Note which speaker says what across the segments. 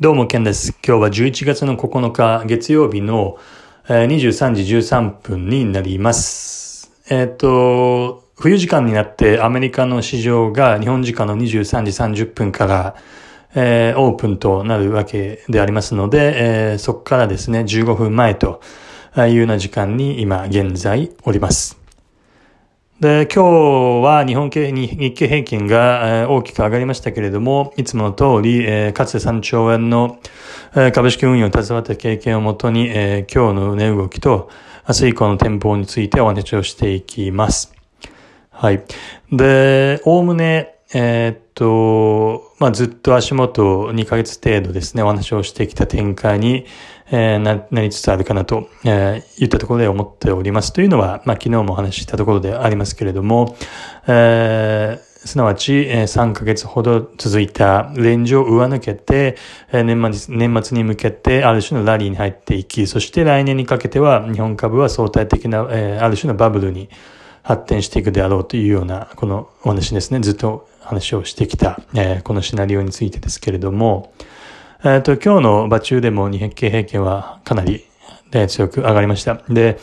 Speaker 1: どうも、ケンです。今日は11月の9日、月曜日の23時13分になります。えっ、と、冬時間になってアメリカの市場が日本時間の23時30分から、えー、オープンとなるわけでありますので、えー、そこからですね、15分前というような時間に今現在おります。で、今日は日本経、日経平均が大きく上がりましたけれども、いつもの通り、かつて3兆円の株式運用に携わった経験をもとに、今日の値動きと明日以降の展望についてお話をしていきます。はい。で、おおむね、えー、っと、まあ、ずっと足元2ヶ月程度ですね、お話をしてきた展開に、えー、な、なりつつあるかなと、えー、言ったところで思っております。というのは、まあ、昨日もお話ししたところでありますけれども、えー、すなわち、えー、3ヶ月ほど続いたレンジを上抜けて、え、年末年末に向けてある種のラリーに入っていき、そして来年にかけては日本株は相対的な、え、ある種のバブルに発展していくであろうというような、このお話ですね。ずっと話をしてきた、えー、このシナリオについてですけれども、えっ、と、今日の場中でも日経平均はかなり、強く上がりました。で、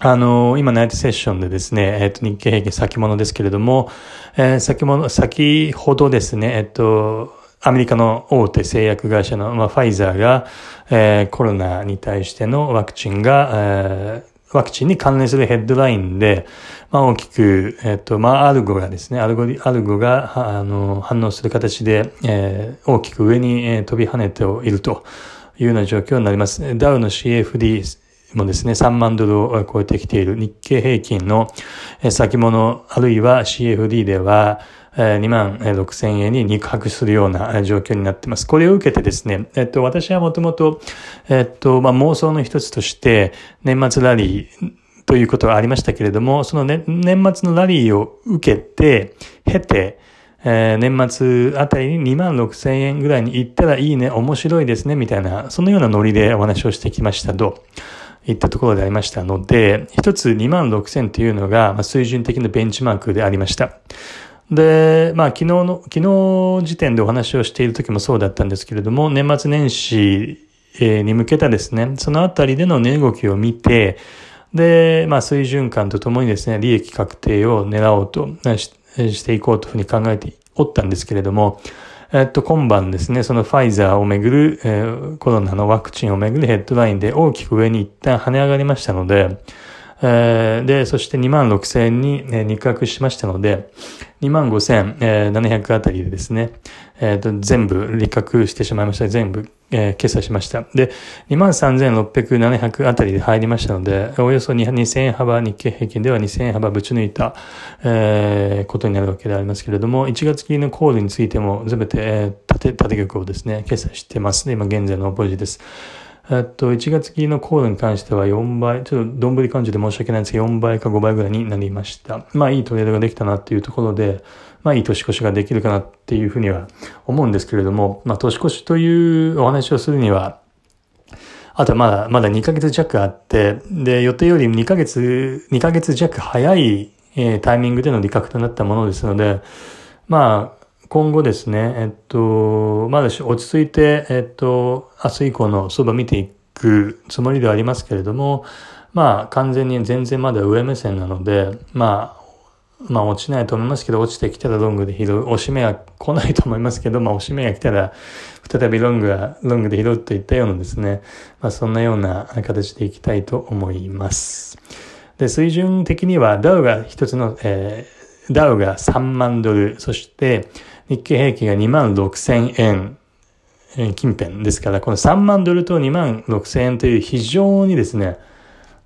Speaker 1: あの、今、ナイトセッションでですね、えっ、と、日経平均先物ですけれども、えー、先物、先ほどですね、えっ、と、アメリカの大手製薬会社の、まあ、ファイザーが、えー、コロナに対してのワクチンが、えー、ワクチンに関連するヘッドラインで、まあ、大きく、えっと、まあ、アルゴがですね、アルゴアルゴが、あの、反応する形で、えー、大きく上に、えー、飛び跳ねているというような状況になります。ダウの CFD もですね、3万ドルを超えてきている日経平均の先物、あるいは CFD では、2万6千円に肉薄するような状況になっています。これを受けてですね、えっと、私はもともと、えっと、まあ、妄想の一つとして、年末ラリー、ということがありましたけれども、その、ね、年末のラリーを受けて、経て、えー、年末あたりに2万6千円ぐらいに行ったらいいね、面白いですね、みたいな、そのようなノリでお話をしてきましたと。いったところでありましたので、一つ2万6千というのが、水準的なベンチマークでありました。で、まあ昨日の、昨日時点でお話をしている時もそうだったんですけれども、年末年始に向けたですね、そのあたりでの値動きを見て、で、まあ水準感とともにですね、利益確定を狙おうとしていこうというふうに考えておったんですけれども、えっと、今晩ですね、そのファイザーをめぐる、えー、コロナのワクチンをめぐるヘッドラインで大きく上に一旦跳ね上がりましたので、えー、で、そして2万6千円に、ね、肉薄しましたので、2万5千700あたりでですね、え、ー、と、全部利確してしまいました。全部、えー、決済しました。で、2万3600、700あたりで入りましたので、およそ2000円幅、日経平均では2000円幅ぶち抜いた、えー、ことになるわけでありますけれども、1月期のコールについても全て、えー、縦、縦玉をですね、決済してますね。今現在のポジです。えっと、1月期のコードに関しては4倍、ちょっとどんぶり感じで申し訳ないんですけど、4倍か5倍ぐらいになりました。まあ、いいトレードができたなっていうところで、まあ、いい年越しができるかなっていうふうには思うんですけれども、まあ、年越しというお話をするには、あとまだ、まだ2ヶ月弱あって、で、予定より2ヶ月、2ヶ月弱早い、えー、タイミングでの利確となったものですので、まあ、今後ですね、えっと、まだ落ち着いて、えっと、明日以降の相場見ていくつもりではありますけれども、まあ、完全に全然まだ上目線なので、まあ、まあ落ちないと思いますけど、落ちてきたらロングで拾う。押し目は来ないと思いますけど、まあ押し目が来たら、再びロングが、ロングで拾うといったようなですね、まあそんなような形でいきたいと思います。で、水準的にはダウが一つの、えー、ダウが3万ドル、そして、日経平均が2万6千円。近辺ですから、この3万ドルと2万6千円という非常にですね、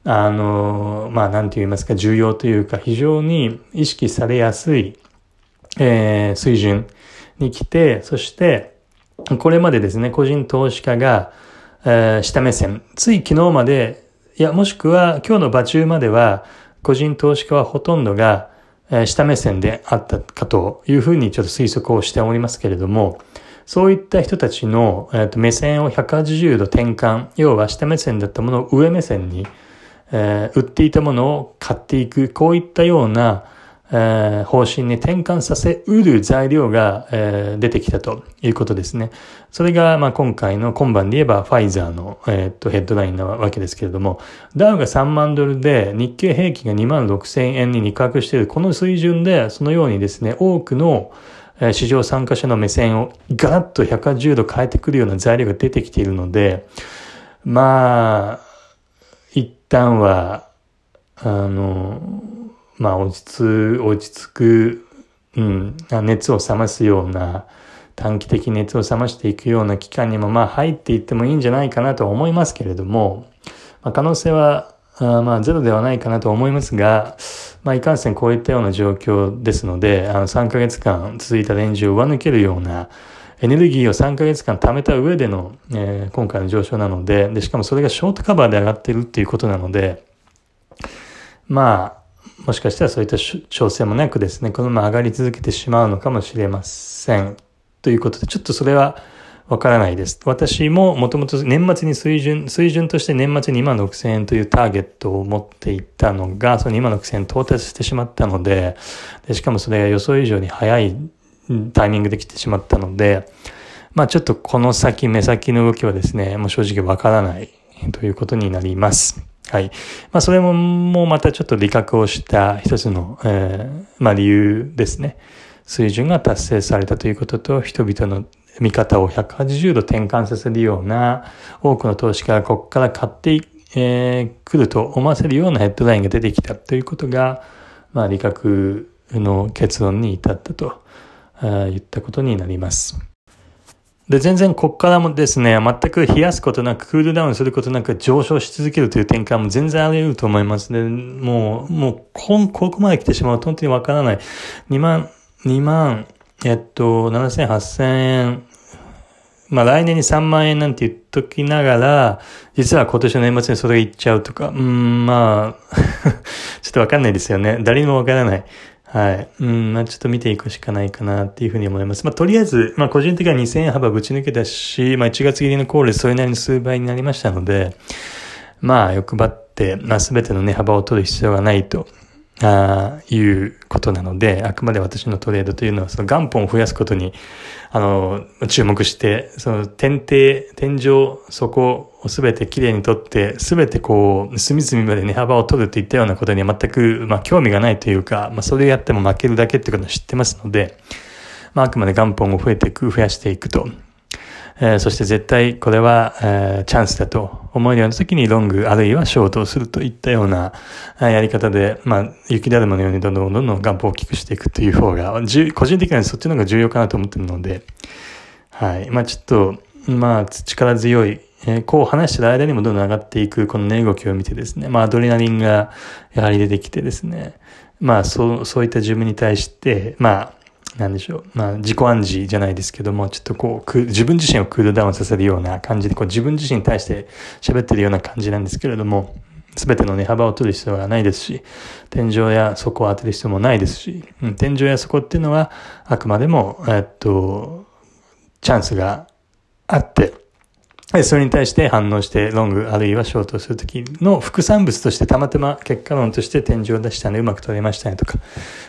Speaker 1: あの、まあ、なんて言いますか、重要というか、非常に意識されやすい、えー、水準に来て、そして、これまでですね、個人投資家が、えー、下目線、つい昨日まで、いや、もしくは今日の場中までは、個人投資家はほとんどが、え下目線であったかというふうにちょっと推測をしておりますけれども、そういった人たちの、えー、と目線を180度転換、要は下目線だったものを上目線に、え、売っていたものを買っていく、こういったような、えー、方針に転換させうる材料が、えー、出てきたということですね。それが、まあ、今回の今晩で言えばファイザーの、えー、っとヘッドラインなわけですけれども、ダウが3万ドルで日経平均が2万6千円に肉薄しているこの水準で、そのようにですね、多くの市場参加者の目線をガラッと180度変えてくるような材料が出てきているので、まあ、一旦は、あの、まあ、落ち着、落ち着く、うん、熱を冷ますような、短期的熱を冷ましていくような期間にも、まあ、入っていってもいいんじゃないかなと思いますけれども、まあ、可能性は、あまあ、ゼロではないかなと思いますが、まあ、いかんせんこういったような状況ですので、あの、3ヶ月間続いたレンジを上抜けるような、エネルギーを3ヶ月間貯めた上での、えー、今回の上昇なのでで、しかもそれがショートカバーで上がっているっていうことなので、まあ、もしかしたらそういった調整もなくですね、このまま上がり続けてしまうのかもしれません。ということで、ちょっとそれはわからないです。私ももともと年末に水準、水準として年末に2万6000円というターゲットを持っていたのが、その2万6000円到達してしまったのでで、しかもそれが予想以上に早いタイミングで来てしまったので、まあちょっとこの先、目先の動きはですね、もう正直わからないということになります。はい。まあ、それも、もうまたちょっと理覚をした一つの、えー、まあ、理由ですね。水準が達成されたということと、人々の見方を180度転換させるような、多くの投資家がここから買ってえー、ると思わせるようなヘッドラインが出てきたということが、まあ、理覚の結論に至ったと言ったことになります。で、全然こっからもですね、全く冷やすことなく、クールダウンすることなく上昇し続けるという展開も全然あり得ると思いますね。もう、もう、こ、ここまで来てしまうと本当にわからない。2万、2万、えっと、7000、8000円。まあ来年に3万円なんて言っときながら、実は今年の年末にそれがいっちゃうとか、うん、まあ ちょっとわかんないですよね。誰にもわからない。はい。うん、まあちょっと見ていくしかないかなっていうふうに思います。まあとりあえず、まあ個人的には2000円幅ぶち抜けたし、まあ1月切りのコールそれなりの数倍になりましたので、まあ欲張って、まあ全ての値幅を取る必要がないと。あいうことなので、あくまで私のトレードというのは、その元本を増やすことに、あの、注目して、その天底、天井、そこをすべてきれいにとって、すべてこう、隅々まで値幅を取るといったようなことには全く、まあ、興味がないというか、まあ、それをやっても負けるだけっていうことを知ってますので、まあ、あくまで元本を増えていく、増やしていくと。えー、そして絶対これは、えー、チャンスだと思えるような時にロングあるいはショートをするといったようなやり方で、まあ、雪だるまのようにどんどんどんどん元本を大きくしていくという方が、個人的にはそっちの方が重要かなと思ってるので、はい。まあちょっと、まあ力強い、えー、こう話してる間にもどんどん上がっていくこの値動きを見てですね、まあアドレナリンがやはり出てきてですね、まあそう、そういった自分に対して、まあなんでしょう。まあ、自己暗示じゃないですけども、ちょっとこう、自分自身をクールダウンさせるような感じで、こう自分自身に対して喋ってるような感じなんですけれども、すべての値幅を取る必要はないですし、天井や底を当てる必要もないですし、うん、天井や底っていうのは、あくまでも、えっと、チャンスがあって、それに対して反応してロングあるいはショートするときの副産物としてたまたま結果論として天井を出したね、うまく取れましたねとか、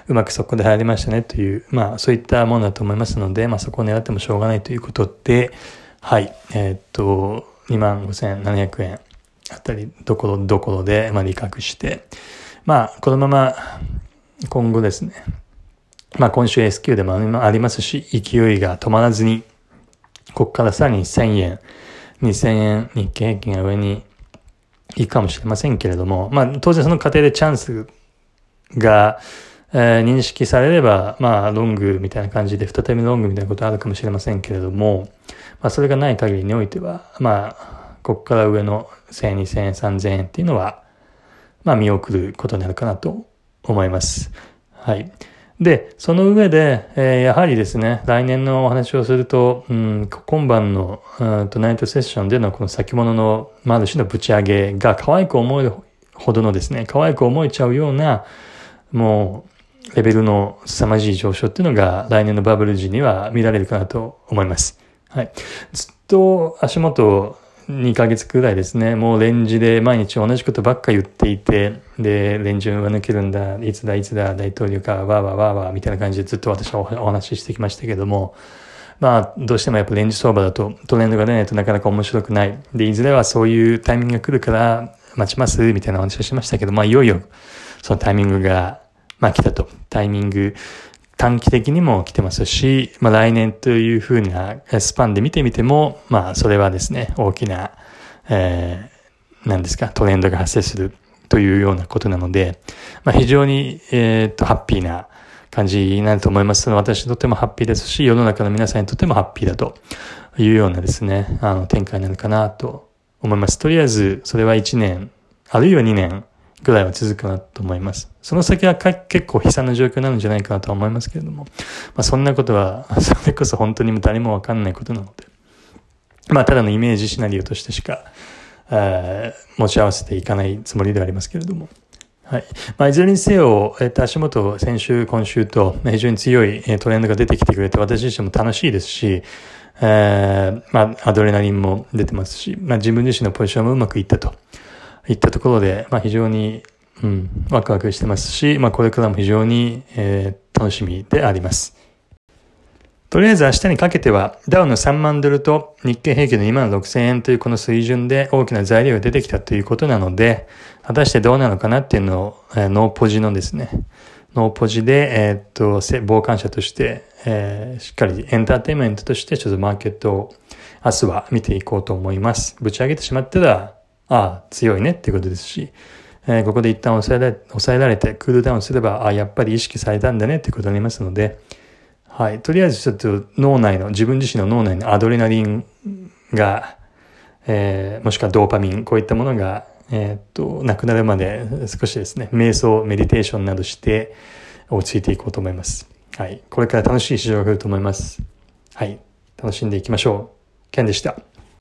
Speaker 1: うまくそこで入りましたねという、まあそういったものだと思いますので、まあそこを狙ってもしょうがないということで、はい、えー、っと、25,700円あたりどころどころで、まあ利確して、まあこのまま今後ですね、まあ今週 S q でもありますし、勢いが止まらずに、ここからさらに1000円、2000円日経平均が上に行くかもしれませんけれども、まあ当然その過程でチャンスが、えー、認識されれば、まあロングみたいな感じで再びロングみたいなことあるかもしれませんけれども、まあそれがない限りにおいては、まあここから上の1000円、2000円、3000円っていうのは、まあ見送ることになるかなと思います。はい。で、その上で、えー、やはりですね、来年のお話をすると、うん、今晩の、うんナイトセッションでのこの先物の、まあ、ある種のぶち上げが可愛く思えるほどのですね、可愛く思えちゃうような、もう、レベルの凄まじい上昇っていうのが来年のバブル時には見られるかなと思います。はい。ずっと足元を2ヶ月くらいですね、もうレンジで毎日同じことばっか言っていて、で、レンジは抜けるんだ、いつだいつだ、大統領か、わーわーわーわーみたいな感じでずっと私はお話ししてきましたけども、まあ、どうしてもやっぱレンジ相場だとトレンドが出ないとなかなか面白くない。で、いずれはそういうタイミングが来るから待ちますみたいな話をしましたけど、まあ、いよいよそのタイミングが、まあ来たと。タイミング、短期的にも来てますし、まあ来年というふうなスパンで見てみても、まあそれはですね、大きな、えー、何ですか、トレンドが発生するというようなことなので、まあ非常に、えー、っと、ハッピーな感じになると思います私にとってもハッピーですし、世の中の皆さんにとってもハッピーだというようなですね、あの展開になのかなと思います。とりあえず、それは1年、あるいは2年、ぐらいは続くかなと思います。その先は結構悲惨な状況なるんじゃないかなと思いますけれども、まあ、そんなことは、それこそ本当に誰もわかんないことなので、まあ、ただのイメージシナリオとしてしかえ、持ち合わせていかないつもりではありますけれども。はい。まあ、いずれにせよ、えっと、足元、先週、今週と、非常に強いトレンドが出てきてくれて、私自身も楽しいですし、えー、まあ、アドレナリンも出てますし、まあ、自分自身のポジションもうまくいったと。いったところで、まあ、非常に、うん、ワクワクしてますし、まあ、これからも非常に、えー、楽しみであります。とりあえず明日にかけては、ダウの3万ドルと日経平均の2万6千円というこの水準で大きな材料が出てきたということなので、果たしてどうなのかなっていうのを、えー、ノーポジのですね、ノーポジで、えー、っと、傍観者として、えー、しっかりエンターテインメントとしてちょっとマーケットを明日は見ていこうと思います。ぶち上げてしまったら、ああ、強いねっていうことですし、えー、ここで一旦抑えられ抑えられてクールダウンすれば、ああ、やっぱり意識されたんだねってことになりますので、はい。とりあえずちょっと脳内の、自分自身の脳内のアドレナリンが、えー、もしくはドーパミン、こういったものが、えー、っと、なくなるまで少しですね、瞑想、メディテーションなどして落ち着いていこうと思います。はい。これから楽しい市場が来ると思います。はい。楽しんでいきましょう。ケンでした。